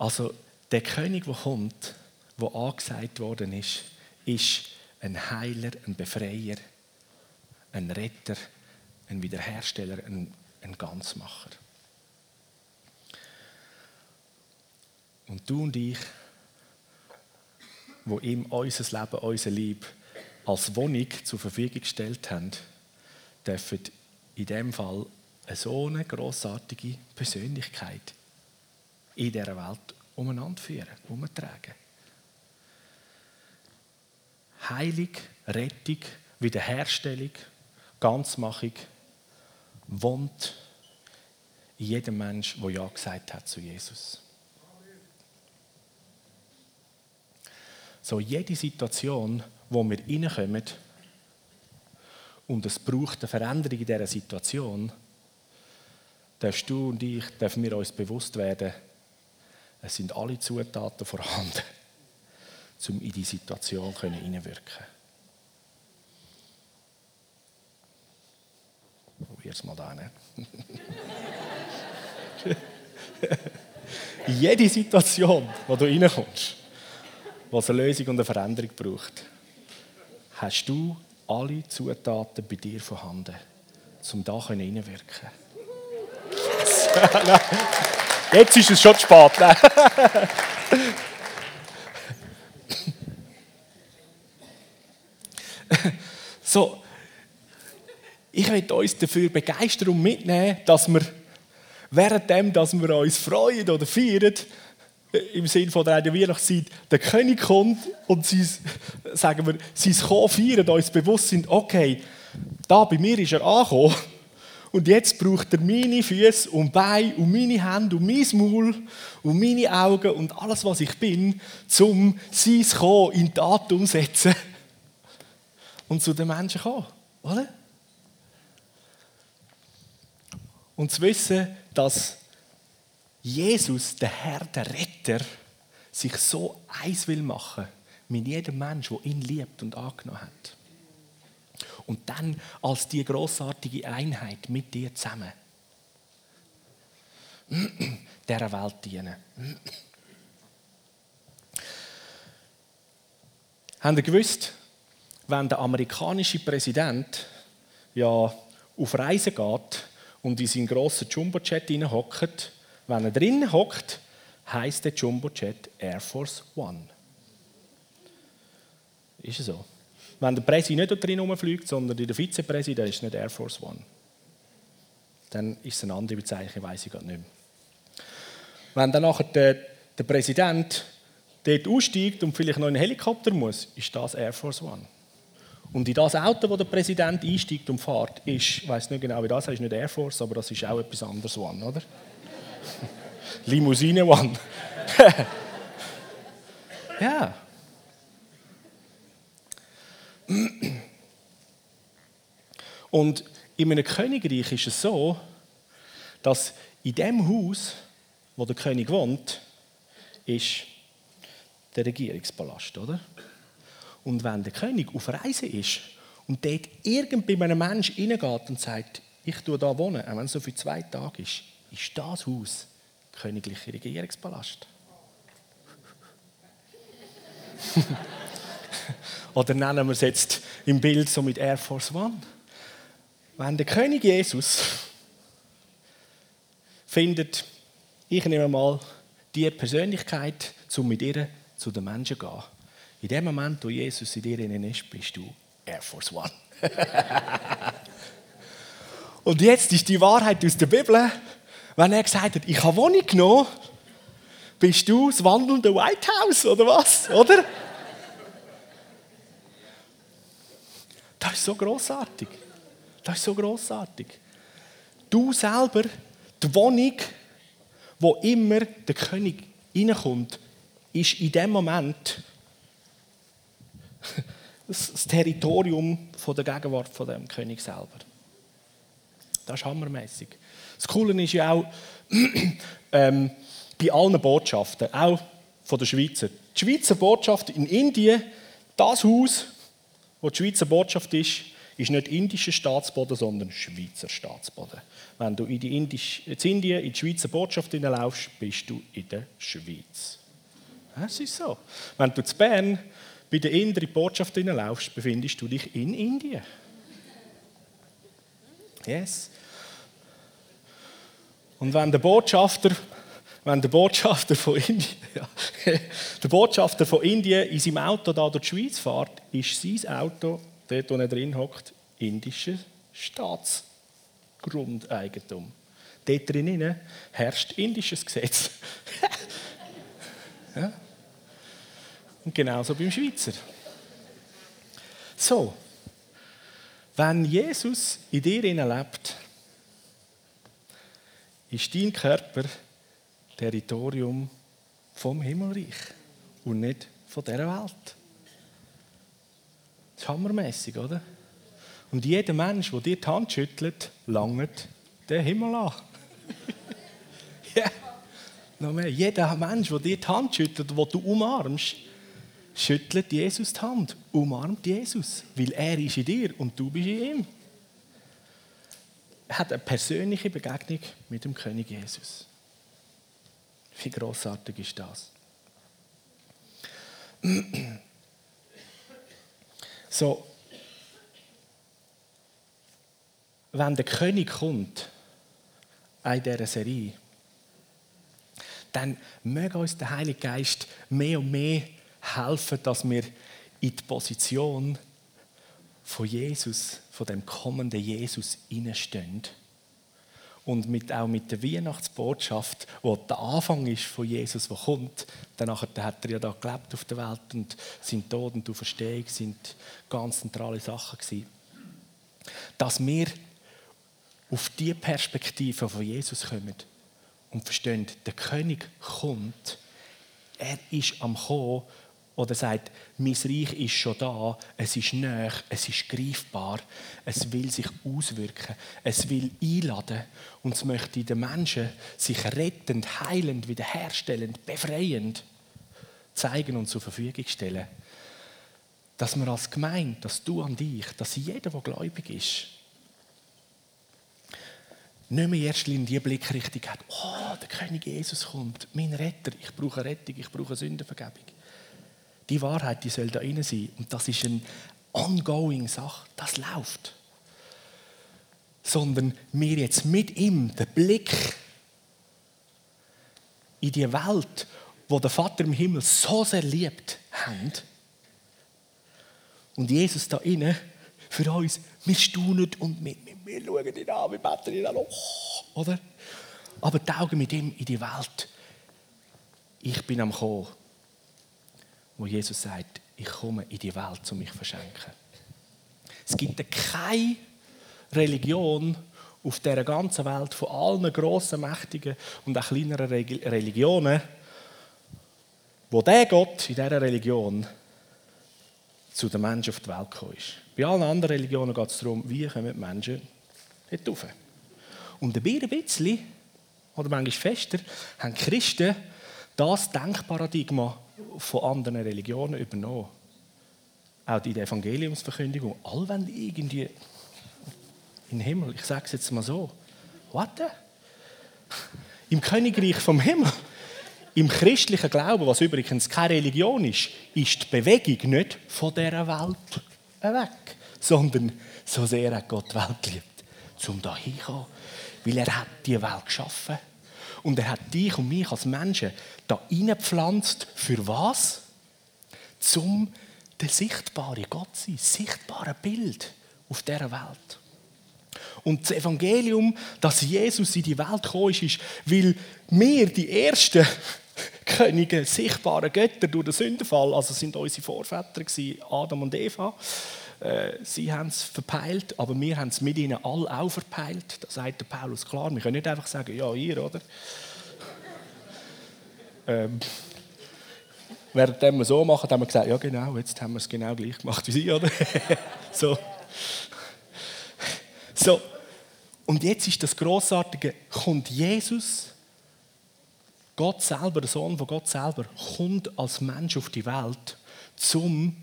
Also der König, der kommt, der angesagt worden ist, ist ein Heiler, ein Befreier, ein Retter, ein Wiederhersteller, ein, ein Ganzmacher. Und du und ich, wo ihm unser Leben, unser Lieb als Wohnung zur Verfügung gestellt haben, dürfen in dem Fall eine so eine grossartige Persönlichkeit in dieser Welt umeinander führen, umtragen. Heilung, Rettung, Wiederherstellung, Ganzmachung wohnt in jedem Menschen, der Ja gesagt hat zu Jesus. So jede Situation, wo wir reinkommen, und es braucht eine Veränderung in dieser Situation, darfst du und ich, dürfen wir uns bewusst werden, es sind alle Zutaten vorhanden, um in die Situation hineinwirken es mal da. Ne? (laughs) jede Situation, wo du reinkommst, wo es eine Lösung und eine Veränderung braucht, hast du alle Zutaten bei dir vorhanden, um da hineinwirken (laughs) Jetzt ist es schon zu spät. (laughs) so, ich möchte uns dafür begeistern und mitnehmen, dass wir währenddem, dass wir uns freuen oder feiern, im Sinne von der Weihnachtszeit, der König kommt und sie, sagen wir, sein Kommen feiern, uns bewusst sind, okay, da bei mir ist er angekommen Und jetzt braucht er meine Füße und Beine und meine Hände und mein Maul und meine Augen und alles, was ich bin, um sein Kommen in Tat umsetzen und zu den Menschen kommen. Oder? Und zu wissen, dass Jesus, der Herr, der Retter, sich so eins will machen mit jedem Mensch, der ihn liebt und angenommen hat. Und dann als die großartige Einheit mit dir zusammen (clears throat) dieser Welt dienen. (clears throat) Habt ihr gewusst, wenn der amerikanische Präsident ja auf Reisen geht und in seinen grossen Jumbojet hockt, wenn er drin hockt, heißt der Jumbojet Air Force One. Ist es so? Wenn der Präsident nicht drin rumfliegt, sondern der Vizepräsident, ist nicht Air Force One. Dann ist es eine andere Bezeichnung, weiß ich gerade nicht mehr. Wenn dann nachher der, der Präsident dort aussteigt und vielleicht noch in einen Helikopter muss, ist das Air Force One. Und in das Auto, wo der Präsident einsteigt und fährt, ist, ich weiß nicht genau, wie das heißt, nicht Air Force, aber das ist auch etwas anderes One, oder? (laughs) Limousine One. (laughs) ja. Und in einem Königreich ist es so, dass in dem Haus, wo der König wohnt, ist der Regierungspalast, oder? Und wenn der König auf Reise ist und dort irgend bei einem Menschen reingeht und sagt, ich tue da wohnen, auch wenn es so für zwei Tage ist, ist das Haus königliche Regierungspalast. (laughs) Oder nennen wir es jetzt im Bild so mit Air Force One. Wenn der König Jesus findet, ich nehme mal die Persönlichkeit, um mit ihr zu den Menschen zu gehen. In dem Moment, wo Jesus in dir ist, bist du Air Force One. (laughs) Und jetzt ist die Wahrheit aus der Bibel, wenn er gesagt hat, ich habe Wohnung genommen, bist du das wandelnde White House, oder was? Oder? Das ist so großartig. Das ist so großartig. Du selber, die Wohnung, wo immer der König reinkommt, ist in dem Moment (laughs) das Territorium der Gegenwart von dem König selber. Das ist hammermäßig. Das Coole ist ja auch (clears throat) ähm, bei allen Botschaften, auch von der Schweizer. Die Schweizer Botschaft in Indien, das Haus, wo die Schweizer Botschaft ist, ist nicht indischer Staatsboden, sondern Schweizer Staatsboden. Wenn du in, die Indisch, in Indien in die Schweizer Botschaft hineinlaufst, bist du in der Schweiz. Das ist so. Wenn du zu Bern bei der inneren Botschaft hineinlaufst, befindest du dich in Indien. Yes. Und wenn der Botschafter wenn der Botschafter von Indien, (laughs) der Botschafter von Indien in seinem Auto da durch die Schweiz fährt, ist sein Auto, dort wo er drin hockt, indisches Staatsgrundeigentum. Dort drinnen herrscht indisches Gesetz. (laughs) ja? Und genauso beim Schweizer. So, wenn Jesus in dir lebt, ist dein Körper Territorium vom Himmelreich und nicht von dieser Welt. Das ist hammermäßig, oder? Und jeder Mensch, der dir die Hand schüttelt, langt den Himmel an. (laughs) ja, noch mehr. Jeder Mensch, der dir die Hand schüttelt, den du umarmst, schüttelt Jesus die Hand, umarmt Jesus, weil er ist in dir und du bist in ihm. Er hat eine persönliche Begegnung mit dem König Jesus. Wie großartig ist das? So, wenn der König kommt in dieser Serie, dann möge uns der Heilige Geist mehr und mehr helfen, dass wir in die Position von Jesus, von dem kommenden Jesus, hineinstehen und mit, auch mit der Weihnachtsbotschaft, wo der Anfang ist von Jesus, der kommt. Danach hat er ja da gelebt auf der Welt und sein Tod und die Verstehung sind ganz zentrale Sachen gewesen. Dass wir auf die Perspektive von Jesus kommen und verstehen, der König kommt, er ist am Kommen oder sagt, mein Reich ist schon da, es ist näher, es ist greifbar, es will sich auswirken, es will einladen und es möchte den Menschen sich rettend, heilend, wiederherstellend, befreiend zeigen und zur Verfügung stellen. Dass wir als Gemeinde, dass du an dich, dass jeder, der gläubig ist, nicht mehr erst in die Blickrichtung hat, oh, der König Jesus kommt, mein Retter, ich brauche Rettung, ich brauche Sündenvergebung. Die Wahrheit, die soll da rein sein. Und das ist eine ongoing Sache, das läuft. Sondern wir jetzt mit ihm den Blick in die Welt, wo der Vater im Himmel so sehr liebt, haben. Und Jesus da inne für uns, wir staunen und wir, wir, schauen ihn an, wir beten ihn an, oh, oder? Aber die Augen mit ihm in die Welt. Ich bin am Kommen, wo Jesus sagt, ich komme in die Welt, um mich zu verschenken. Es gibt keine Religion auf dieser ganzen Welt, von allen grossen, mächtigen und auch kleineren Religionen, wo der Gott in dieser Religion zu den Menschen auf die Welt gekommen ist. Bei allen anderen Religionen geht es darum, wie kommen die Menschen dort rauf. Und ein bisschen, oder manchmal fester, haben Christen das Denkparadigma von anderen Religionen übernommen. Auch die Evangeliumsverkündigung. Alle wollen irgendwie in den Himmel. Ich sage es jetzt mal so. Warte. Im Königreich vom Himmel im christlichen Glauben, was übrigens keine Religion ist, ist die Bewegung nicht von dieser Welt weg, sondern so sehr hat Gott die Welt liebt, um da hinzukommen. Weil er hat die Welt geschaffen. Und er hat dich und mich als Menschen da reingepflanzt. Für was? Zum der sichtbare Gott sein, sichtbare Bild auf dieser Welt. Und das Evangelium, dass Jesus in die Welt gekommen ist, ist, weil wir die Ersten (laughs) Könige, sichtbare Götter durch den Sündenfall, also sind unsere Vorväter Adam und Eva. Äh, sie haben es verpeilt, aber wir haben es mit ihnen alle auch verpeilt. Da sagt der Paulus klar. Wir können nicht einfach sagen, ja, ihr, oder? ähm, während wir so machen, haben wir gesagt, ja genau, jetzt haben wir es genau gleich gemacht wie sie, oder? (laughs) so. so. Und jetzt ist das Großartige, kommt Jesus Gott selber, der Sohn von Gott selber, kommt als Mensch auf die Welt, zum,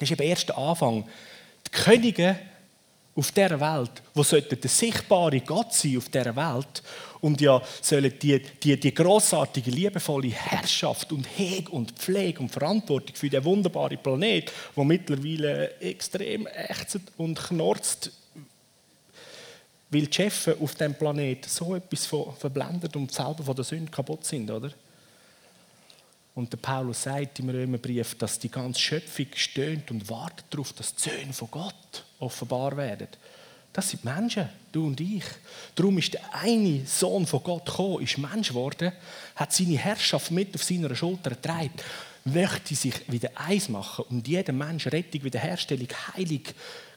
ist eben der erste Anfang, die Könige auf dieser Welt, wo sollten der sichtbare Gott sein auf dieser Welt und ja sollen die, die, die großartige, liebevolle Herrschaft und Heg und Pflege und Verantwortung für den wunderbaren Planet, wo mittlerweile extrem ächzt und knorzt, weil die Chefs auf diesem Planeten so etwas verblendet und selber von der Sünde kaputt sind, oder? Und der Paulus sagt im Römerbrief, dass die ganze Schöpfung stöhnt und wartet darauf, dass die Söhne von Gott offenbar werden. Das sind Menschen, du und ich. Darum ist der eine Sohn von Gott gekommen, ist Mensch geworden, hat seine Herrschaft mit auf seiner Schulter getragen, möchte sich wieder eins machen und jedem Menschen Rettung, Wiederherstellung, Heilung,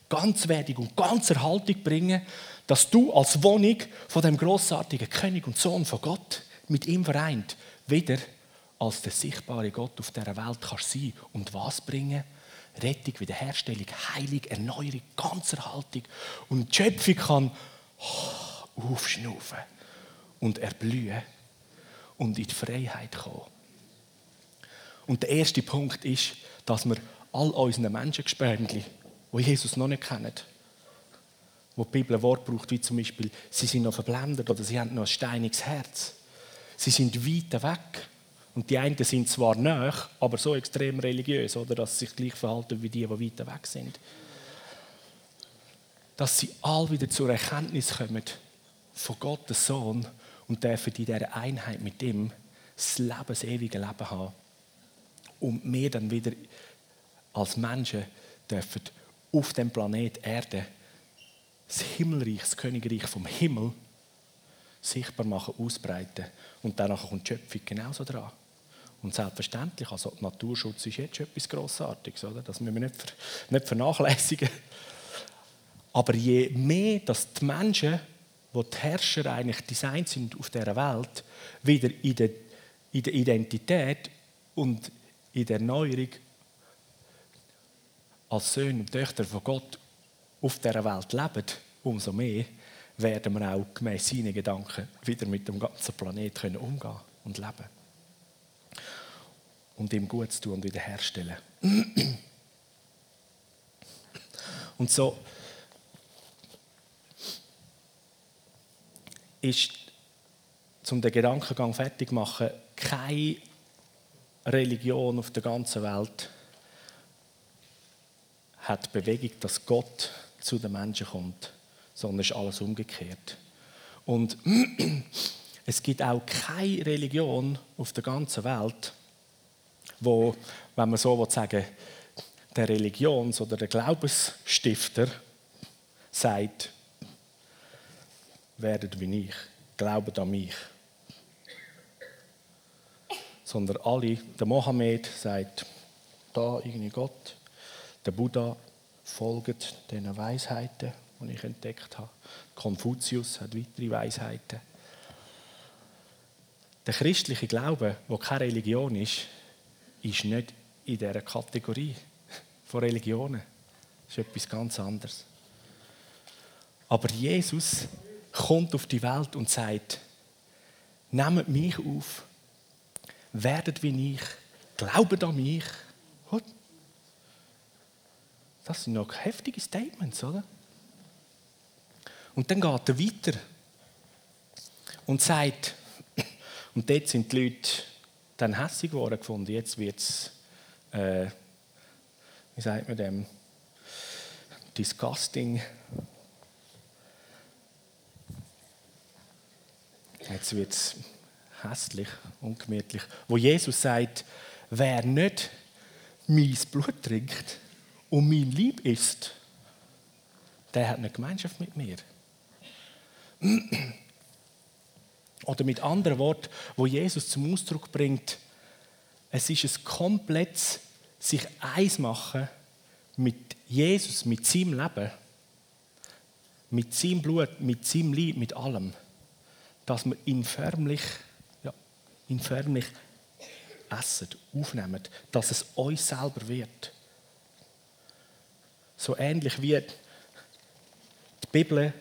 Ganzwerdung und Ganzerhaltung bringen, dass du als Wohnung von dem großartigen König und Sohn von Gott mit ihm vereint wieder als der sichtbare Gott auf dieser Welt kannst sein und was bringen? Rettung, Wiederherstellung, Heilung, Erneuerung, Ganzerhaltung und die Schöpfung kann aufschnaufen und erblühen und in die Freiheit kommen. Und der erste Punkt ist, dass wir all unseren Menschengespöntchen, die Jesus noch nicht kennen, wo die Bibel ein Wort braucht, wie zum Beispiel, sie sind noch verblendet oder sie haben noch ein steiniges Herz. Sie sind weit weg. Und die einen sind zwar nah, aber so extrem religiös, oder, dass sie sich gleich verhalten wie die, die weiter weg sind. Dass sie all wieder zur Erkenntnis kommen von Gottes Sohn und dürfen in dieser Einheit mit ihm das Leben, das ewige Leben haben. Und wir dann wieder als Menschen dürfen auf dem Planet Erde das Himmelreich, das Königreich vom Himmel sichtbar machen, ausbreiten. Und danach kommt die Schöpfung genauso dran. Und selbstverständlich, also Naturschutz ist jetzt schon etwas Grossartiges, oder? das müssen wir nicht, nicht vernachlässigen. Aber je mehr, dass die Menschen, wo die Herrscher eigentlich designt sind auf dieser Welt, wieder in der, in der Identität und in der Erneuerung als Söhne und Töchter von Gott auf dieser Welt leben, umso mehr werden wir auch gemäß seinen Gedanken wieder mit dem ganzen Planeten umgehen und leben. Und ihm gut zu tun und wiederherstellen. Und so ist, um den Gedankengang fertig zu machen, keine Religion auf der ganzen Welt hat Bewegung, dass Gott zu den Menschen kommt, sondern ist alles umgekehrt. Und (clears throat) es gibt auch keine Religion auf der ganzen Welt, wo, wenn man so sagen der Religions- oder der Glaubensstifter sagt, werdet wie ich, glaubt an mich. Sondern alle, der Mohammed sagt, da irgendwie Gott, der Buddha folgt den Weisheiten, die ich entdeckt habe. Konfuzius hat weitere Weisheiten. Der christliche Glaube, wo keine Religion ist, ist nicht in dieser Kategorie (laughs) von Religionen. Das ist etwas ganz anderes. Aber Jesus kommt auf die Welt und sagt, nehmt mich auf, werdet wie ich, glaubt an mich. Das sind noch heftige Statements, oder? Und dann geht er weiter und sagt, und dort sind die Leute dann hässlich geworden gefunden, jetzt wird es, äh, wie sagt man dem, disgusting. Jetzt wird es hässlich, ungemütlich. Wo Jesus sagt, wer nicht mein Blut trinkt, und mein Lieb ist, der hat eine Gemeinschaft mit mir. Oder mit anderen Worten, wo Jesus zum Ausdruck bringt, es ist ein komplettes sich eins machen mit Jesus, mit seinem Leben, mit seinem Blut, mit seinem Lieb, mit allem, dass wir ihn förmlich, ja, ihn förmlich essen, aufnehmen, dass es uns selber wird. So ähnlich wie die Bibel,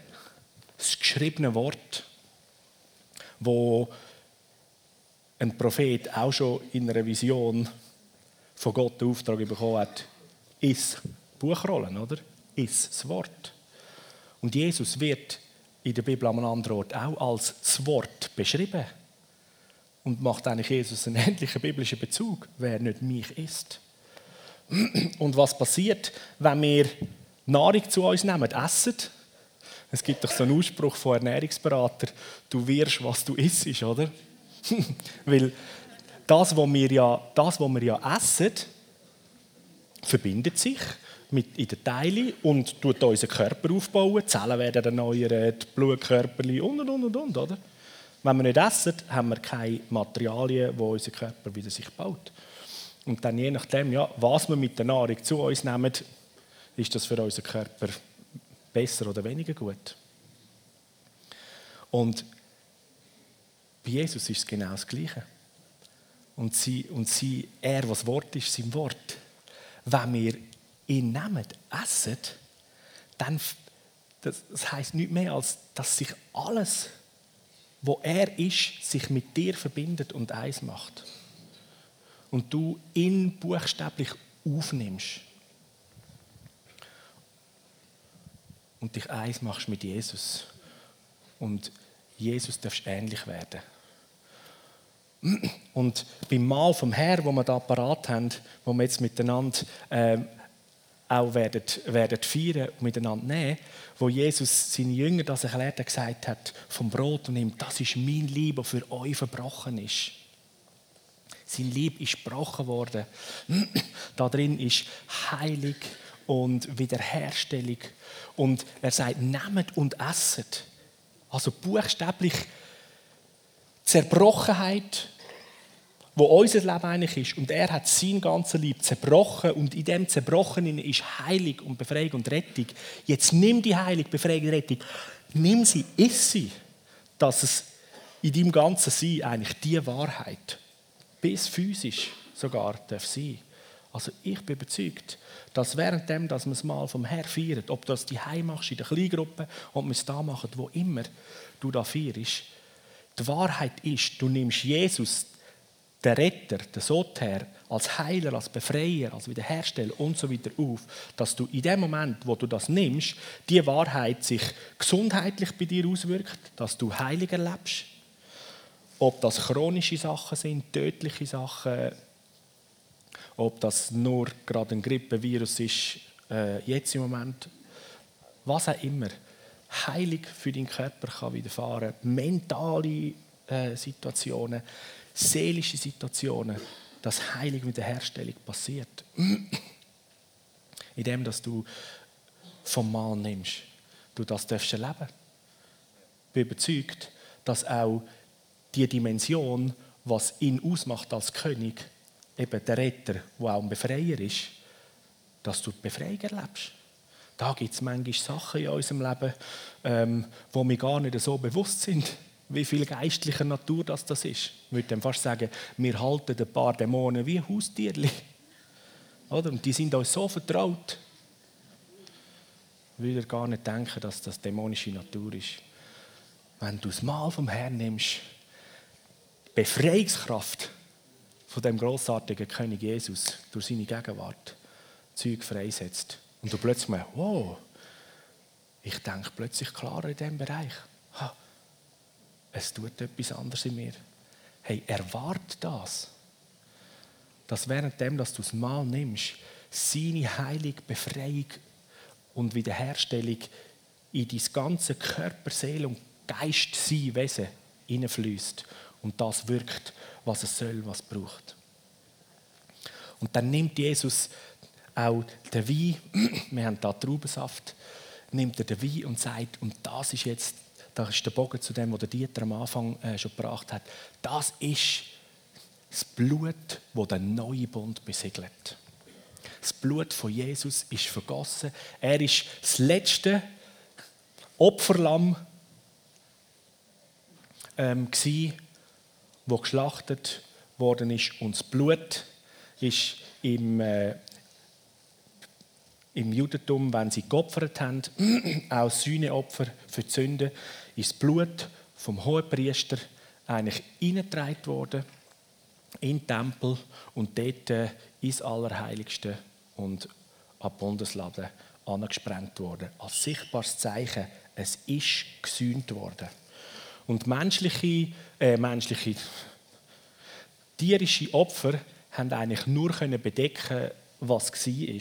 das geschriebene Wort, wo ein Prophet auch schon in einer Vision von Gott den Auftrag bekommen hat, ist Buchrollen, oder? Ist das Wort. Und Jesus wird in der Bibel an einem anderen Ort auch als das Wort beschrieben. Und macht eigentlich Jesus einen (laughs) ähnlichen biblischen Bezug, wer nicht mich ist. Und was passiert, wenn wir Nahrung zu uns nehmen, essen? Es gibt doch so einen Ausspruch von Ernährungsberatern, du wirst, was du isst, oder? (laughs) Weil das, was wir ja, das, was wir ja essen, verbindet sich mit in den Teilen und tut unseren Körper aufbauen. Die Zellen werden erneuert, Blutkörper und und und und, oder? Wenn wir nicht essen, haben wir keine Materialien, die unser Körper wieder sich baut. Und dann je nachdem, ja, was wir mit der Nahrung zu uns nehmen, ist das für unseren Körper besser oder weniger gut. Und bei Jesus ist es genau das Gleiche. Und, sie, und sie, er, was Wort ist, sein Wort. Wenn wir ihn nehmen, essen, dann das, das heißt nicht mehr, als dass sich alles, wo er ist, sich mit dir verbindet und eins macht und du ihn buchstäblich aufnimmst und dich eins machst mit Jesus und Jesus darfst ähnlich werden. Und beim Mahl vom Herr, wo wir da parat haben, wo wir jetzt miteinander äh, auch werden, werden feiern und miteinander nehmen, wo Jesus seine Jünger das erklärt hat, gesagt hat, vom Brot und nimmt, das ist mein Liebe, für euch verbrochen ist. Sein Lieb ist gebrochen worden. da drin ist Heilig und Wiederherstellung. Und er sagt, nehmt und esset. Also buchstäblich Zerbrochenheit, wo unser Leben eigentlich ist. Und er hat sein ganzes Leben zerbrochen und in dem Zerbrochenen ist Heilung und Befreiung und Rettung. Jetzt nimm die Heilung, Befreiung und Rettung, nimm sie, iss sie, dass es in deinem ganzen Sein eigentlich die Wahrheit, bis physisch sogar, darf sein. Also ich bin überzeugt, dass währenddem, dass wir es mal vom Herrn feiern, ob das die machst in der Kleingruppe, ob wir es da machen, wo immer du da feierst, die Wahrheit ist, du nimmst Jesus, den Retter, den Soter, als Heiler, als Befreier, als Wiederhersteller und so weiter auf, dass du in dem Moment, wo du das nimmst, die Wahrheit sich gesundheitlich bei dir auswirkt, dass du heilig erlebst. Ob das chronische Sachen sind, tödliche Sachen, ob das nur gerade ein Grippevirus ist, äh, jetzt im Moment, was auch immer. Heilig für deinen Körper kann widerfahren, mentale äh, Situationen, seelische Situationen, dass Heilig mit der Herstellung passiert. Indem, dass du vom Mal nimmst. Du das darfst erleben. Ich bin überzeugt, dass auch die Dimension, was ihn ausmacht als König, eben der Retter, der auch ein Befreier ist, dass du die Befreiung erlebst. Da gibt es manchmal Sachen in unserem Leben, ähm, wo wir gar nicht so bewusst sind, wie viel geistlicher Natur das, das ist. Ich würde dann fast sagen, wir halten ein paar Dämonen wie Haustierli. Oder? Und die sind uns so vertraut. Würde gar nicht denken, dass das dämonische Natur ist. Wenn du das Mal vom Herrn nimmst, Befreiungskraft von dem großartigen König Jesus durch seine Gegenwart Zeug freisetzt. Und du plötzlich merkst, wow, ich denke plötzlich klarer in diesem Bereich. Ha, es tut etwas anderes in mir. Hey, erwart das. Dass währenddem, dass du es mal nimmst, seine heilige Befreiung und Wiederherstellung in dein ganze Körper, Seele und Geist, sein Wesen hineinfließt und das wirkt, was es soll, was es braucht. Und dann nimmt Jesus auch den Wein, (clears throat) wir haben da Traubensaft, nimmt er den Wein und sagt, und das ist jetzt, das ist der Bogen zu dem, was der Dieter am Anfang äh, schon gebracht hat, das ist das Blut, das den neuen Bund besiegelt. Das Blut von Jesus ist vergossen. Er ist das letzte Opferlamm ähm, gewesen, wo geschlachtet worden ist und das Blut ist im, äh, im Judentum, wenn sie geopfert haben, (clears throat) auch Sühneopfer für die Sünde, ist das Blut vom Hohepriester eigentlich hineingetragen worden in den Tempel und dort äh, ins Allerheiligste und an die Bundeslade angesprengt worden. Als sichtbares Zeichen, es ist gesühnt worden. Und menschliche, äh, menschliche tierische Opfer haben eigentlich nur können bedecken, was war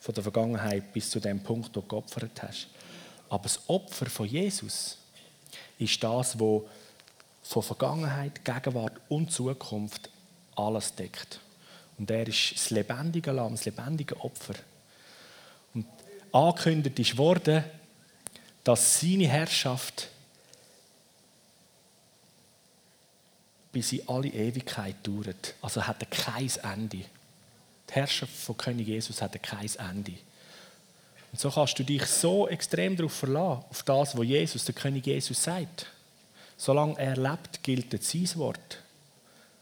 von der Vergangenheit bis zu dem Punkt, wo du geopfert hast. Aber das Opfer von Jesus ist das, wo von Vergangenheit, Gegenwart und Zukunft alles deckt. Und er ist das lebendige Lamm, das lebendige Opfer. Und angekündigt ist worden, dass seine Herrschaft bis in alle Ewigkeit dauert. Also hat er kein Ende. Die Herrschaft von König Jesus hat kein Ende. Und so kannst du dich so extrem darauf verlassen, auf das, was Jesus, der König Jesus, sagt. Solange er lebt, gilt sein Wort.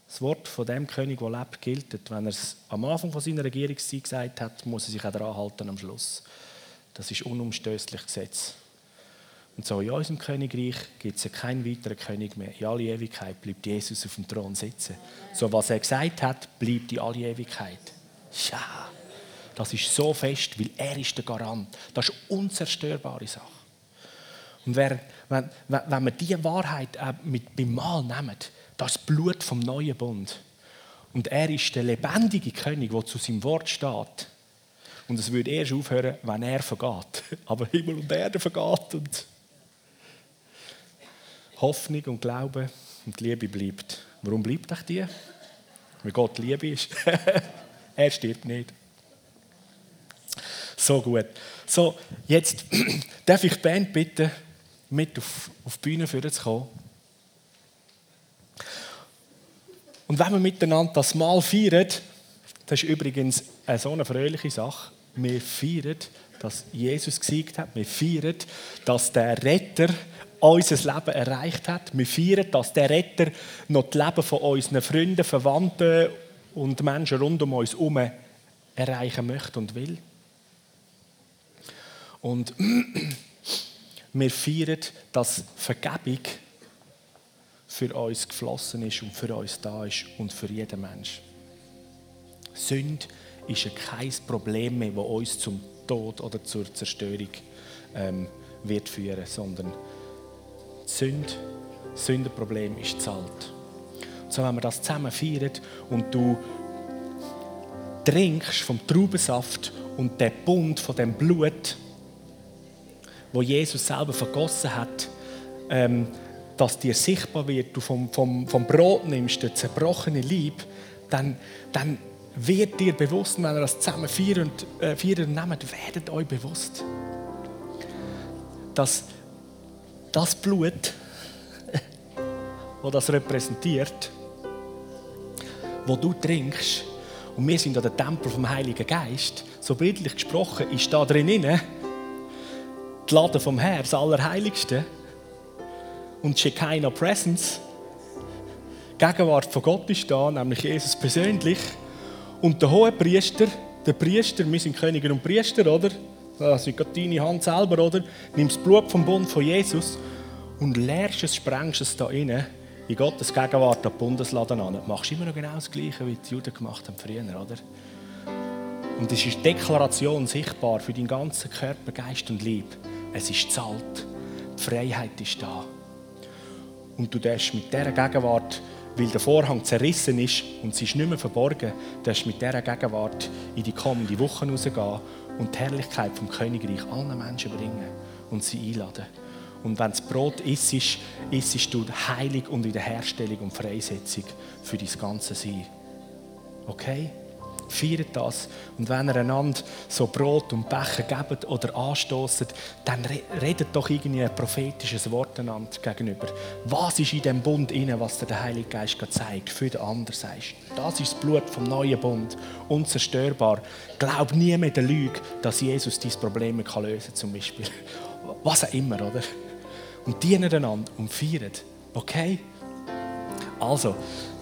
Das Wort von dem König, der lebt, gilt. Wenn er es am Anfang von seiner Regierungszeit gesagt hat, muss er sich auch daran halten am Schluss. Das ist unumstößlich Gesetz. Und so in unserem Königreich gibt es keinen weiteren König mehr. In alle Ewigkeit bleibt Jesus auf dem Thron sitzen. So was er gesagt hat, bleibt in alle Ewigkeit. Ja, das ist so fest, weil er ist der Garant. Das ist eine unzerstörbare Sache. Und wenn, wenn, wenn wir diese Wahrheit auch mit beim Mal nehmen, das Blut vom neuen Bund. Und er ist der lebendige König, der zu seinem Wort steht. Und es würde erst aufhören, wenn er vergeht. (laughs) Aber Himmel und Erde vergeht und Hoffnung und Glaube und Liebe bleibt. Warum bleibt euch die? Weil Gott Liebe ist. (laughs) er stirbt nicht. So gut. So, jetzt (clears throat) darf ich die Band bitten, mit auf, auf die Bühne zu kommen. Und wenn wir miteinander das Mal feiern, das ist übrigens eine so eine fröhliche Sache, wir feiern, dass Jesus gesiegt hat, wir feiern, dass der Retter unser Leben erreicht hat, wir feiern, dass der Retter noch das Leben von unseren Freunden, Verwandten und Menschen rund um uns herum erreichen möchte und will. Und (clears throat) wir feiern, dass Vergebung für uns geflossen ist und für uns da ist und für jeden Menschen. Sünde ist kein Problem mehr, das uns zum Tod oder zur Zerstörung ähm, wird führen, sondern Sünde, Sündenproblem ist zahlt. So, wenn wir das zusammen feiern und du trinkst vom Traubensaft und der Bund von dem Blut, wo Jesus selber vergossen hat, ähm, dass dir sichtbar wird, du vom, vom, vom Brot nimmst, der zerbrochene Lieb, dann, dann wird dir bewusst, wenn ihr das zusammen feiern und, äh, und nehmt, werdet euch bewusst, dass das Blut, das das repräsentiert, wo du trinkst, und wir sind an der Tempel vom Heiligen Geist, so bildlich gesprochen, ist da drin die Lade vom Herrn, das Allerheiligste, und Shekinah Presence. Gegenwart von Gott ist da, nämlich Jesus persönlich. Und der hohe Priester, der Priester, wir sind Könige und Priester, oder? Das ist gerade deine Hand selber, oder? Nimmst das Blut vom Bund von Jesus und lehrst es, sprengst es da rein in Gottes Gegenwart an den Bundesladen an. Du machst immer noch genau das Gleiche, wie die Juden gemacht haben früher, oder? Und es ist Deklaration sichtbar für deinen ganzen Körper, Geist und Lieb. Es ist zahlt. Die Freiheit ist da. Und du darfst mit dieser Gegenwart, weil der Vorhang zerrissen ist und sie ist nicht mehr verborgen, darfst mit dieser Gegenwart in die kommende Woche rausgehen und die Herrlichkeit vom Königreich allen Menschen bringen und sie einladen. Und wenn das Brot isst, isst du Heilung und Wiederherstellung und Freisetzung für dein ganze Sein. Okay? Feiert das. Und wenn ihr einander so Brot und Becher gebt oder anstoßt, dann redet doch irgendwie ein prophetisches Wort einander gegenüber. Was ist in dem Bund inne, was dir der Heilige Geist zeigt, für den anderen sagst. Das ist das Blut vom neuen Bund, unzerstörbar. Glaub nie mehr der Lüge, dass Jesus diese Probleme kann lösen kann, zum Beispiel. Was auch immer, oder? Und dienen einander und feiern. Okay? Also,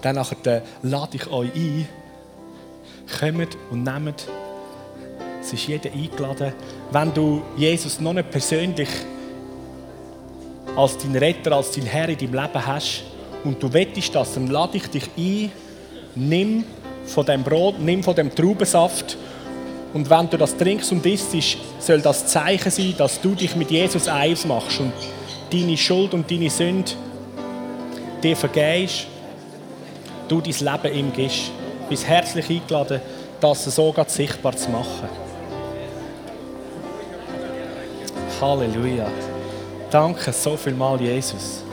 dann nachher lade ich euch ein, kommt und nehmt. Es ist jeder eingeladen. Wenn du Jesus noch nicht persönlich als dein Retter, als dein Herr in deinem Leben hast und du wettest das, dann lade ich dich ein, nimm von dem Brot, nimm von dem Traubensaft und wenn du das trinkst und isst, soll das Zeichen sein, dass du dich mit Jesus eins machst und deine Schuld und deine Sünde dir vergehst, du dein Leben ihm gibst bist herzlich eingeladen, das so sichtbar zu machen. Halleluja. Danke so viel mal, Jesus.